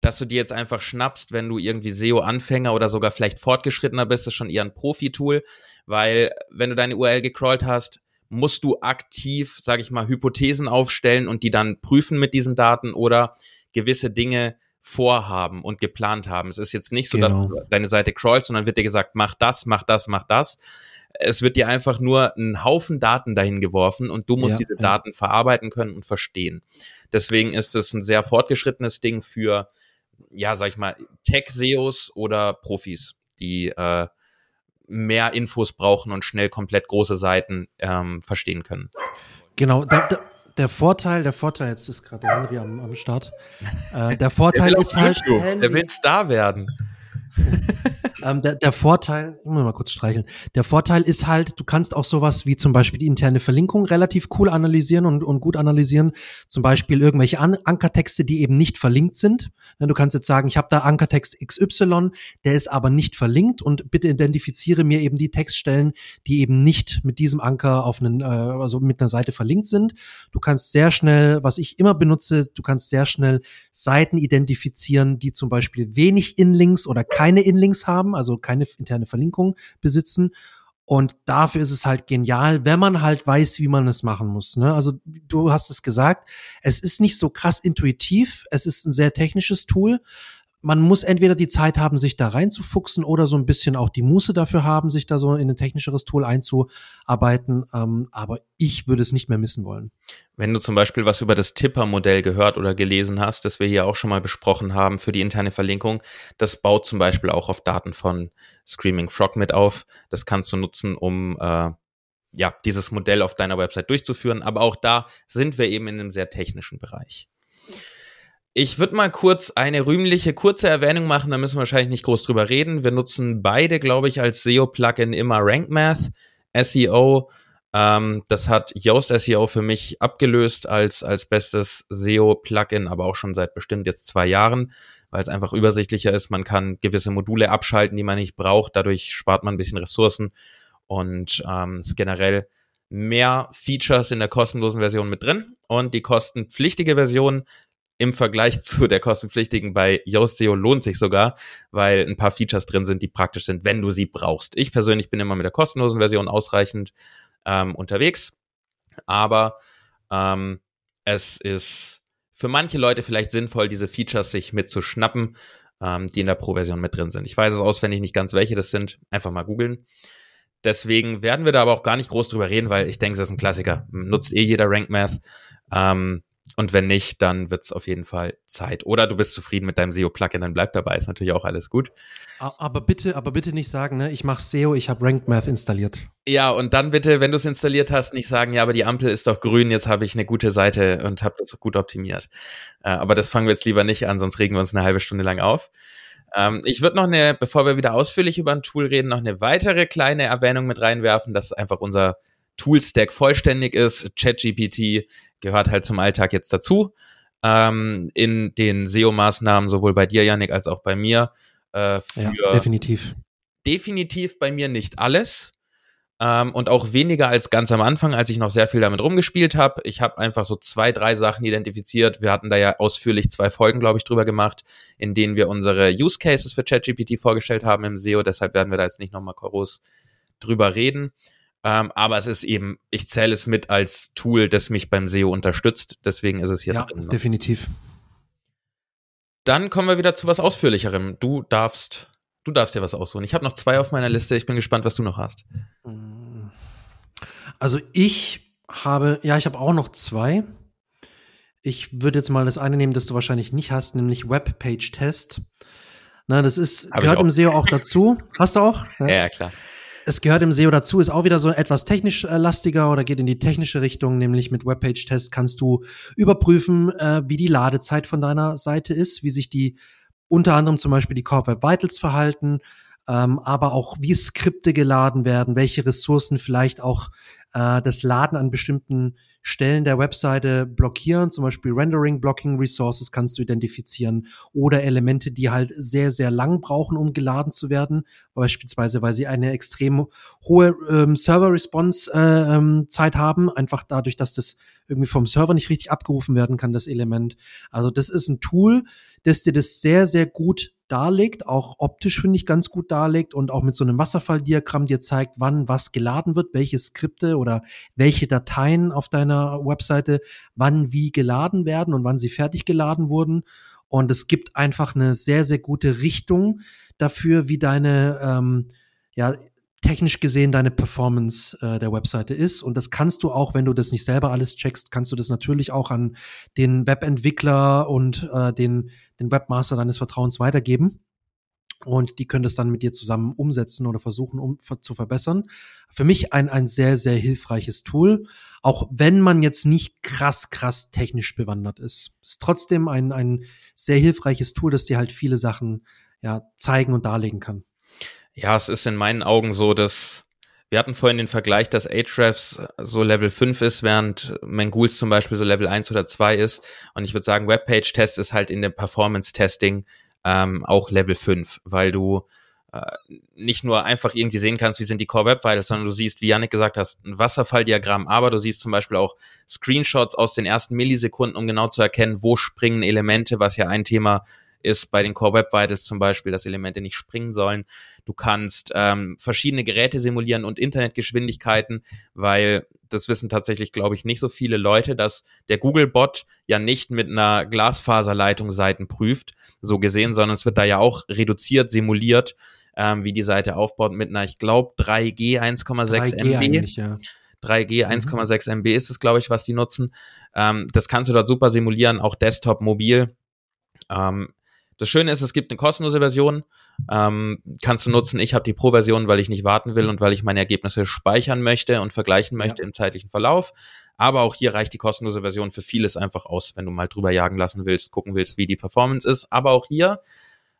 dass du dir jetzt einfach schnappst, wenn du irgendwie SEO-Anfänger oder sogar vielleicht fortgeschrittener bist, das ist schon eher ein Profi-Tool, weil wenn du deine URL gecrawlt hast, musst du aktiv, sage ich mal, Hypothesen aufstellen und die dann prüfen mit diesen Daten oder gewisse Dinge vorhaben und geplant haben. Es ist jetzt nicht so, genau. dass du deine Seite crawlst, sondern wird dir gesagt, mach das, mach das, mach das. Es wird dir einfach nur ein Haufen Daten dahin geworfen und du musst ja, diese ja. Daten verarbeiten können und verstehen. Deswegen ist es ein sehr fortgeschrittenes Ding für ja, sag ich mal, Tech-SEOs oder Profis, die äh, mehr Infos brauchen und schnell komplett große Seiten ähm, verstehen können. Genau, da, da, der Vorteil, der Vorteil, jetzt ist gerade Henry am, am Start. Äh, der Vorteil ist halt. YouTube. Der will Star werden. ähm, der, der Vorteil, ich muss mal kurz streicheln. Der Vorteil ist halt, du kannst auch sowas wie zum Beispiel die interne Verlinkung relativ cool analysieren und, und gut analysieren. Zum Beispiel irgendwelche An Ankertexte, die eben nicht verlinkt sind. Du kannst jetzt sagen, ich habe da Ankertext XY, der ist aber nicht verlinkt und bitte identifiziere mir eben die Textstellen, die eben nicht mit diesem Anker auf einen, äh, also mit einer Seite verlinkt sind. Du kannst sehr schnell, was ich immer benutze, du kannst sehr schnell Seiten identifizieren, die zum Beispiel wenig Inlinks oder keine Inlinks haben, also keine interne Verlinkung besitzen. Und dafür ist es halt genial, wenn man halt weiß, wie man es machen muss. Ne? Also du hast es gesagt, es ist nicht so krass intuitiv, es ist ein sehr technisches Tool, man muss entweder die Zeit haben, sich da reinzufuchsen oder so ein bisschen auch die Muße dafür haben, sich da so in ein technischeres Tool einzuarbeiten. Ähm, aber ich würde es nicht mehr missen wollen. Wenn du zum Beispiel was über das Tipper-Modell gehört oder gelesen hast, das wir hier auch schon mal besprochen haben für die interne Verlinkung, das baut zum Beispiel auch auf Daten von Screaming Frog mit auf. Das kannst du nutzen, um äh, ja, dieses Modell auf deiner Website durchzuführen. Aber auch da sind wir eben in einem sehr technischen Bereich. Ich würde mal kurz eine rühmliche kurze Erwähnung machen, da müssen wir wahrscheinlich nicht groß drüber reden. Wir nutzen beide, glaube ich, als SEO-Plugin immer RankMath, SEO. Ähm, das hat Yoast SEO für mich abgelöst als, als bestes SEO-Plugin, aber auch schon seit bestimmt jetzt zwei Jahren, weil es einfach übersichtlicher ist. Man kann gewisse Module abschalten, die man nicht braucht. Dadurch spart man ein bisschen Ressourcen und ähm, ist generell mehr Features in der kostenlosen Version mit drin. Und die kostenpflichtige Version im Vergleich zu der kostenpflichtigen bei Yoast SEO lohnt sich sogar, weil ein paar Features drin sind, die praktisch sind, wenn du sie brauchst. Ich persönlich bin immer mit der kostenlosen Version ausreichend ähm, unterwegs, aber ähm, es ist für manche Leute vielleicht sinnvoll, diese Features sich mitzuschnappen, ähm, die in der Pro-Version mit drin sind. Ich weiß es auswendig nicht ganz, welche das sind. Einfach mal googeln. Deswegen werden wir da aber auch gar nicht groß drüber reden, weil ich denke, es ist ein Klassiker. Nutzt eh jeder Rank Math. Ähm, und wenn nicht, dann wird es auf jeden Fall Zeit. Oder du bist zufrieden mit deinem SEO-Plugin, dann bleib dabei, ist natürlich auch alles gut. Aber bitte, aber bitte nicht sagen, ne, ich mache SEO, ich habe Ranked Math installiert. Ja, und dann bitte, wenn du es installiert hast, nicht sagen, ja, aber die Ampel ist doch grün, jetzt habe ich eine gute Seite und habe das gut optimiert. Äh, aber das fangen wir jetzt lieber nicht an, sonst regen wir uns eine halbe Stunde lang auf. Ähm, ich würde noch eine, bevor wir wieder ausführlich über ein Tool reden, noch eine weitere kleine Erwähnung mit reinwerfen, dass einfach unser Toolstack vollständig ist. ChatGPT gehört halt zum Alltag jetzt dazu. Ähm, in den SEO-Maßnahmen, sowohl bei dir, Yannick, als auch bei mir. Äh, ja, definitiv. Definitiv bei mir nicht alles. Ähm, und auch weniger als ganz am Anfang, als ich noch sehr viel damit rumgespielt habe. Ich habe einfach so zwei, drei Sachen identifiziert. Wir hatten da ja ausführlich zwei Folgen, glaube ich, drüber gemacht, in denen wir unsere Use Cases für ChatGPT vorgestellt haben im SEO. Deshalb werden wir da jetzt nicht nochmal groß drüber reden. Ähm, aber es ist eben, ich zähle es mit als Tool, das mich beim SEO unterstützt. Deswegen ist es hier ja, drin. Ja, definitiv. Dann kommen wir wieder zu was Ausführlicherem. Du darfst, du darfst dir was aussuchen. Ich habe noch zwei auf meiner Liste. Ich bin gespannt, was du noch hast. Also ich habe, ja, ich habe auch noch zwei. Ich würde jetzt mal das eine nehmen, das du wahrscheinlich nicht hast, nämlich Webpage-Test. Na, das ist, Hab gehört im SEO auch dazu. Hast du auch? Ja, ja klar. Es gehört im SEO dazu, ist auch wieder so etwas technisch äh, lastiger oder geht in die technische Richtung, nämlich mit Webpage-Test kannst du überprüfen, äh, wie die Ladezeit von deiner Seite ist, wie sich die unter anderem zum Beispiel die Core Web Vitals verhalten, ähm, aber auch wie Skripte geladen werden, welche Ressourcen vielleicht auch äh, das Laden an bestimmten Stellen der Webseite blockieren, zum Beispiel Rendering Blocking Resources kannst du identifizieren oder Elemente, die halt sehr, sehr lang brauchen, um geladen zu werden, beispielsweise weil sie eine extrem hohe ähm, Server-Response-Zeit äh, ähm, haben, einfach dadurch, dass das irgendwie vom Server nicht richtig abgerufen werden kann, das Element. Also das ist ein Tool, das dir das sehr, sehr gut darlegt, auch optisch finde ich ganz gut darlegt und auch mit so einem Wasserfalldiagramm dir zeigt, wann was geladen wird, welche Skripte oder welche Dateien auf deiner Webseite wann wie geladen werden und wann sie fertig geladen wurden. Und es gibt einfach eine sehr, sehr gute Richtung dafür, wie deine, ähm, ja, technisch gesehen deine Performance äh, der Webseite ist. Und das kannst du auch, wenn du das nicht selber alles checkst, kannst du das natürlich auch an den Webentwickler und äh, den, den Webmaster deines Vertrauens weitergeben. Und die können das dann mit dir zusammen umsetzen oder versuchen um, zu verbessern. Für mich ein, ein sehr, sehr hilfreiches Tool. Auch wenn man jetzt nicht krass, krass technisch bewandert ist. Ist trotzdem ein, ein sehr hilfreiches Tool, das dir halt viele Sachen ja, zeigen und darlegen kann. Ja, es ist in meinen Augen so, dass wir hatten vorhin den Vergleich, dass Ahrefs so Level 5 ist, während Mangools zum Beispiel so Level 1 oder 2 ist. Und ich würde sagen, Webpage-Test ist halt in dem Performance-Testing ähm, auch Level 5, weil du äh, nicht nur einfach irgendwie sehen kannst, wie sind die Core Web Vitals, sondern du siehst, wie Yannick gesagt hast, ein Wasserfalldiagramm, aber du siehst zum Beispiel auch Screenshots aus den ersten Millisekunden, um genau zu erkennen, wo springen Elemente, was ja ein Thema ist bei den Core Web Vitals zum Beispiel, dass Elemente nicht springen sollen. Du kannst ähm, verschiedene Geräte simulieren und Internetgeschwindigkeiten, weil das wissen tatsächlich, glaube ich, nicht so viele Leute, dass der Google-Bot ja nicht mit einer Glasfaserleitung Seiten prüft, so gesehen, sondern es wird da ja auch reduziert, simuliert, ähm, wie die Seite aufbaut mit einer, ich glaube, 3G 1,6 MB. Ja. 3G 1,6 MB ist es, glaube ich, was die nutzen. Ähm, das kannst du dort super simulieren, auch Desktop, mobil. Ähm, das Schöne ist, es gibt eine kostenlose Version, ähm, kannst du nutzen. Ich habe die Pro-Version, weil ich nicht warten will und weil ich meine Ergebnisse speichern möchte und vergleichen möchte ja. im zeitlichen Verlauf. Aber auch hier reicht die kostenlose Version für vieles einfach aus, wenn du mal drüber jagen lassen willst, gucken willst, wie die Performance ist. Aber auch hier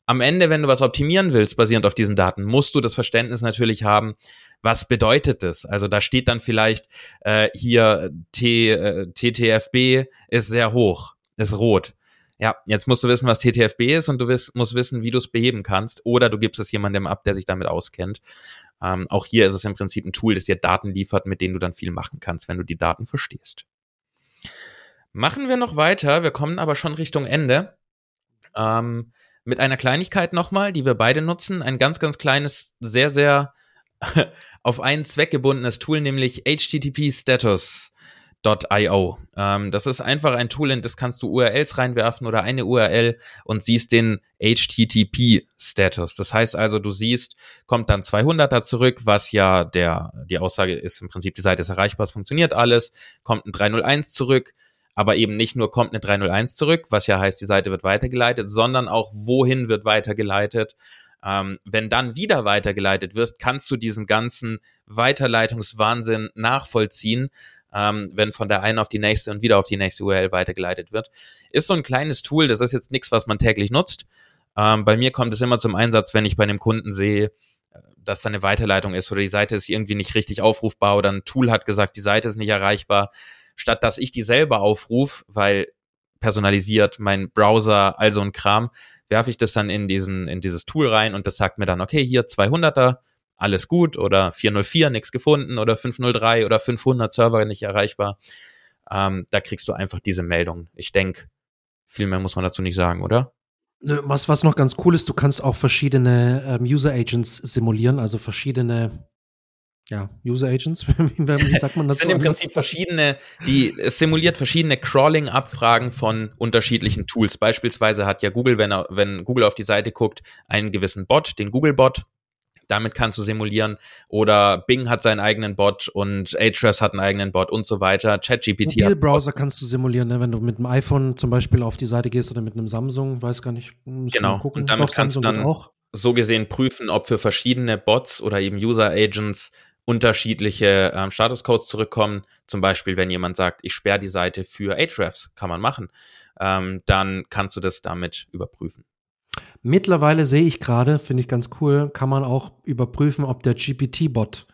am Ende, wenn du was optimieren willst, basierend auf diesen Daten, musst du das Verständnis natürlich haben, was bedeutet das? Also da steht dann vielleicht äh, hier T, äh, TTFB ist sehr hoch, ist rot. Ja, jetzt musst du wissen, was TTFB ist und du wiss, musst wissen, wie du es beheben kannst. Oder du gibst es jemandem ab, der sich damit auskennt. Ähm, auch hier ist es im Prinzip ein Tool, das dir Daten liefert, mit denen du dann viel machen kannst, wenn du die Daten verstehst. Machen wir noch weiter. Wir kommen aber schon Richtung Ende. Ähm, mit einer Kleinigkeit nochmal, die wir beide nutzen. Ein ganz, ganz kleines, sehr, sehr auf einen Zweck gebundenes Tool, nämlich HTTP Status. .io. Ähm, das ist einfach ein Tool, in das kannst du URLs reinwerfen oder eine URL und siehst den HTTP-Status. Das heißt also, du siehst, kommt dann 200er zurück, was ja der, die Aussage ist im Prinzip, die Seite ist erreichbar, es funktioniert alles, kommt ein 301 zurück, aber eben nicht nur kommt eine 301 zurück, was ja heißt, die Seite wird weitergeleitet, sondern auch wohin wird weitergeleitet. Ähm, wenn dann wieder weitergeleitet wirst, kannst du diesen ganzen Weiterleitungswahnsinn nachvollziehen ähm, wenn von der einen auf die nächste und wieder auf die nächste URL weitergeleitet wird. Ist so ein kleines Tool, das ist jetzt nichts, was man täglich nutzt. Ähm, bei mir kommt es immer zum Einsatz, wenn ich bei einem Kunden sehe, äh, dass da eine Weiterleitung ist oder die Seite ist irgendwie nicht richtig aufrufbar oder ein Tool hat gesagt, die Seite ist nicht erreichbar, statt dass ich die selber aufrufe, weil personalisiert mein Browser, also ein Kram, werfe ich das dann in diesen in dieses Tool rein und das sagt mir dann, okay, hier 200er, alles gut oder 404 nichts gefunden oder 503 oder 500 Server nicht erreichbar. Ähm, da kriegst du einfach diese Meldung. Ich denke, viel mehr muss man dazu nicht sagen, oder? Was, was noch ganz cool ist, du kannst auch verschiedene ähm, User Agents simulieren, also verschiedene ja, User Agents, wie sagt man das? Es sind im Prinzip verschiedene, die, es simuliert verschiedene Crawling-Abfragen von unterschiedlichen Tools. Beispielsweise hat ja Google, wenn, er, wenn Google auf die Seite guckt, einen gewissen Bot, den Google-Bot, damit kannst du simulieren. Oder Bing hat seinen eigenen Bot und Ahrefs hat einen eigenen Bot und so weiter. ChatGPT. Mobilbrowser kannst du simulieren, ne? wenn du mit einem iPhone zum Beispiel auf die Seite gehst oder mit einem Samsung, weiß gar nicht. Genau. Und damit Doch, kannst Samsung du dann auch. so gesehen prüfen, ob für verschiedene Bots oder eben User Agents unterschiedliche ähm, Statuscodes zurückkommen. Zum Beispiel, wenn jemand sagt, ich sperre die Seite für Ahrefs, kann man machen. Ähm, dann kannst du das damit überprüfen. Mittlerweile sehe ich gerade, finde ich ganz cool, kann man auch überprüfen, ob der GPT-Bot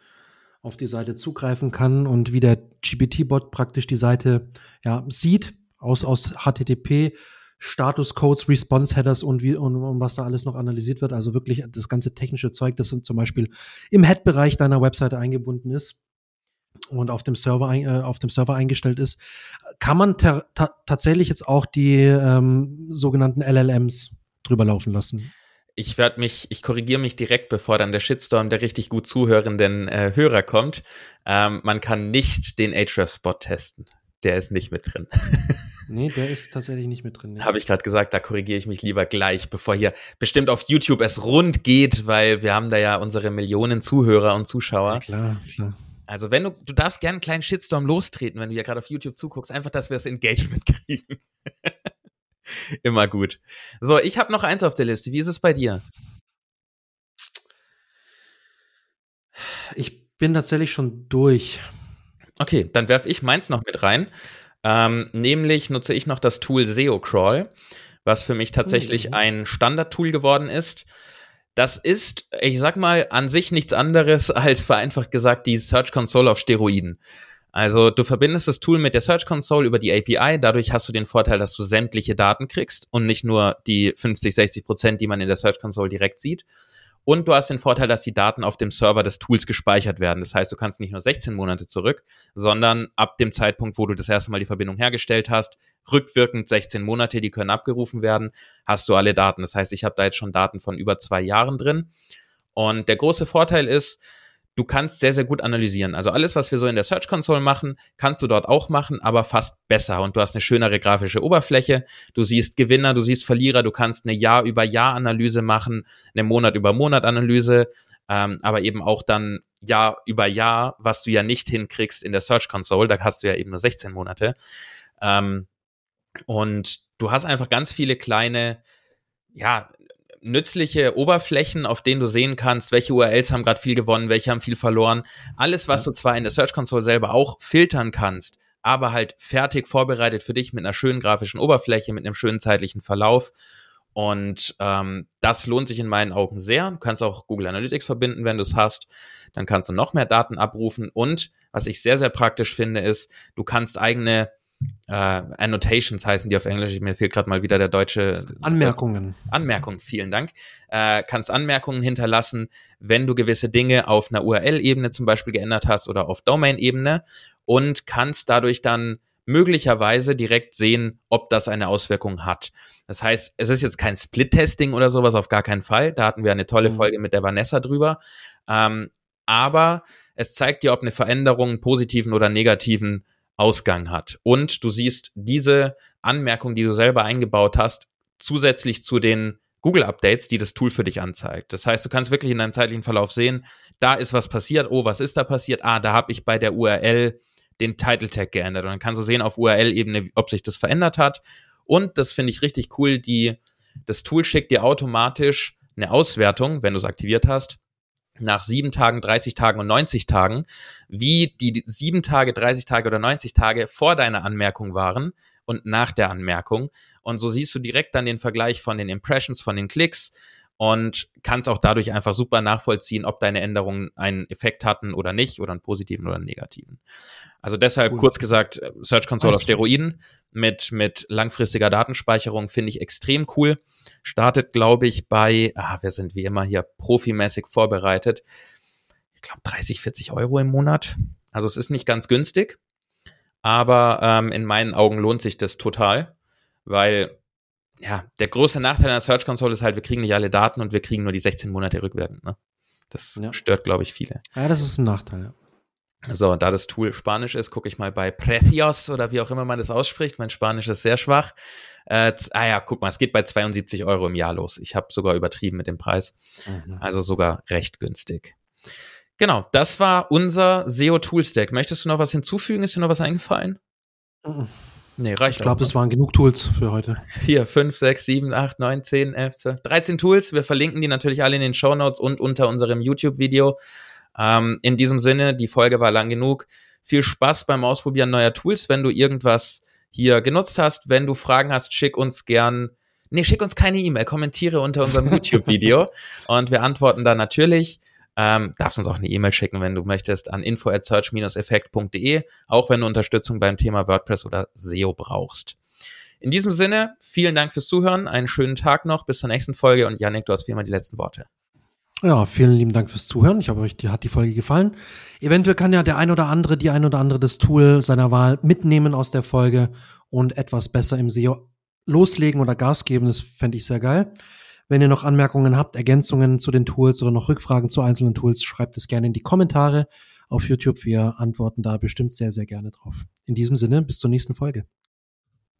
auf die Seite zugreifen kann und wie der GPT-Bot praktisch die Seite ja, sieht aus, aus HTTP, Status Codes, Response Headers und, wie, und, und was da alles noch analysiert wird. Also wirklich das ganze technische Zeug, das zum Beispiel im Head-Bereich deiner Webseite eingebunden ist und auf dem Server, äh, auf dem Server eingestellt ist, kann man tatsächlich jetzt auch die ähm, sogenannten LLMs drüber laufen lassen. Ich werde mich, ich korrigiere mich direkt, bevor dann der Shitstorm der richtig gut zuhörenden äh, Hörer kommt. Ähm, man kann nicht den Ahrefs-Spot testen. Der ist nicht mit drin. Nee, der ist tatsächlich nicht mit drin. Nee. Habe ich gerade gesagt, da korrigiere ich mich lieber gleich, bevor hier bestimmt auf YouTube es rund geht, weil wir haben da ja unsere Millionen Zuhörer und Zuschauer. Ja, klar, klar. Also wenn du, du darfst gerne einen kleinen Shitstorm lostreten, wenn du ja gerade auf YouTube zuguckst, einfach, dass wir das Engagement kriegen. Immer gut. So, ich habe noch eins auf der Liste. Wie ist es bei dir? Ich bin tatsächlich schon durch. Okay, dann werfe ich meins noch mit rein. Ähm, nämlich nutze ich noch das Tool SEO Crawl, was für mich tatsächlich mhm. ein Standard-Tool geworden ist. Das ist, ich sag mal, an sich nichts anderes als vereinfacht gesagt die Search Console auf Steroiden. Also du verbindest das Tool mit der Search Console über die API. Dadurch hast du den Vorteil, dass du sämtliche Daten kriegst und nicht nur die 50, 60 Prozent, die man in der Search Console direkt sieht. Und du hast den Vorteil, dass die Daten auf dem Server des Tools gespeichert werden. Das heißt, du kannst nicht nur 16 Monate zurück, sondern ab dem Zeitpunkt, wo du das erste Mal die Verbindung hergestellt hast, rückwirkend 16 Monate, die können abgerufen werden, hast du alle Daten. Das heißt, ich habe da jetzt schon Daten von über zwei Jahren drin. Und der große Vorteil ist, du kannst sehr, sehr gut analysieren. Also alles, was wir so in der Search Console machen, kannst du dort auch machen, aber fast besser. Und du hast eine schönere grafische Oberfläche. Du siehst Gewinner, du siehst Verlierer, du kannst eine Jahr über Jahr Analyse machen, eine Monat über Monat Analyse, ähm, aber eben auch dann Jahr über Jahr, was du ja nicht hinkriegst in der Search Console. Da hast du ja eben nur 16 Monate. Ähm, und du hast einfach ganz viele kleine, ja, nützliche Oberflächen, auf denen du sehen kannst, welche URLs haben gerade viel gewonnen, welche haben viel verloren. Alles, was du zwar in der Search Console selber auch filtern kannst, aber halt fertig vorbereitet für dich mit einer schönen grafischen Oberfläche, mit einem schönen zeitlichen Verlauf. Und ähm, das lohnt sich in meinen Augen sehr. Du kannst auch Google Analytics verbinden, wenn du es hast. Dann kannst du noch mehr Daten abrufen. Und was ich sehr, sehr praktisch finde, ist, du kannst eigene äh, Annotations heißen die auf Englisch. Mir fehlt gerade mal wieder der deutsche Anmerkungen. Äh, Anmerkungen, vielen Dank. Äh, kannst Anmerkungen hinterlassen, wenn du gewisse Dinge auf einer URL-Ebene zum Beispiel geändert hast oder auf Domain-Ebene und kannst dadurch dann möglicherweise direkt sehen, ob das eine Auswirkung hat. Das heißt, es ist jetzt kein Split-Testing oder sowas, auf gar keinen Fall. Da hatten wir eine tolle mhm. Folge mit der Vanessa drüber. Ähm, aber es zeigt dir, ob eine Veränderung einen positiven oder negativen Ausgang hat. Und du siehst diese Anmerkung, die du selber eingebaut hast, zusätzlich zu den Google-Updates, die das Tool für dich anzeigt. Das heißt, du kannst wirklich in deinem zeitlichen Verlauf sehen, da ist was passiert, oh, was ist da passiert? Ah, da habe ich bei der URL den Title Tag geändert. Und dann kannst du sehen auf URL-Ebene, ob sich das verändert hat. Und das finde ich richtig cool, die, das Tool schickt dir automatisch eine Auswertung, wenn du es aktiviert hast, nach sieben Tagen, 30 Tagen und 90 Tagen, wie die sieben Tage, 30 Tage oder 90 Tage vor deiner Anmerkung waren und nach der Anmerkung. Und so siehst du direkt dann den Vergleich von den Impressions, von den Klicks und kannst auch dadurch einfach super nachvollziehen, ob deine Änderungen einen Effekt hatten oder nicht oder einen positiven oder einen negativen. Also deshalb cool. kurz gesagt, Search Console auf Steroiden mit, mit langfristiger Datenspeicherung finde ich extrem cool. Startet, glaube ich, bei, ah, wir sind wie immer hier profimäßig vorbereitet. Ich glaube 30, 40 Euro im Monat. Also es ist nicht ganz günstig, aber ähm, in meinen Augen lohnt sich das total, weil ja, der große Nachteil einer Search Console ist halt, wir kriegen nicht alle Daten und wir kriegen nur die 16 Monate rückwirkend. Ne? Das ja. stört, glaube ich, viele. Ja, das ist ein Nachteil. So, da das Tool Spanisch ist, gucke ich mal bei Precios oder wie auch immer man das ausspricht. Mein Spanisch ist sehr schwach. Äh, ah ja, guck mal, es geht bei 72 Euro im Jahr los. Ich habe sogar übertrieben mit dem Preis. Mhm. Also sogar recht günstig. Genau, das war unser SEO-Tool-Stack. Möchtest du noch was hinzufügen? Ist dir noch was eingefallen? Mhm. Nee, reicht. Ich glaube, das waren genug Tools für heute. Vier, fünf, sechs, sieben, acht, neun, zehn, elf, zwölf, 13 Tools. Wir verlinken die natürlich alle in den Show Notes und unter unserem YouTube-Video. Ähm, in diesem Sinne, die Folge war lang genug. Viel Spaß beim Ausprobieren neuer Tools. Wenn du irgendwas hier genutzt hast, wenn du Fragen hast, schick uns gern, nee, schick uns keine E-Mail, kommentiere unter unserem YouTube-Video und wir antworten da natürlich. Ähm, darfst uns auch eine E-Mail schicken, wenn du möchtest, an info at search-effekt.de, auch wenn du Unterstützung beim Thema WordPress oder SEO brauchst. In diesem Sinne, vielen Dank fürs Zuhören, einen schönen Tag noch, bis zur nächsten Folge und Janik, du hast wie immer die letzten Worte. Ja, vielen lieben Dank fürs Zuhören. Ich hoffe, euch hat die Folge gefallen. Eventuell kann ja der ein oder andere, die ein oder andere das Tool seiner Wahl mitnehmen aus der Folge und etwas besser im SEO loslegen oder Gas geben. Das fände ich sehr geil. Wenn ihr noch Anmerkungen habt, Ergänzungen zu den Tools oder noch Rückfragen zu einzelnen Tools, schreibt es gerne in die Kommentare auf YouTube. Wir antworten da bestimmt sehr, sehr gerne drauf. In diesem Sinne, bis zur nächsten Folge.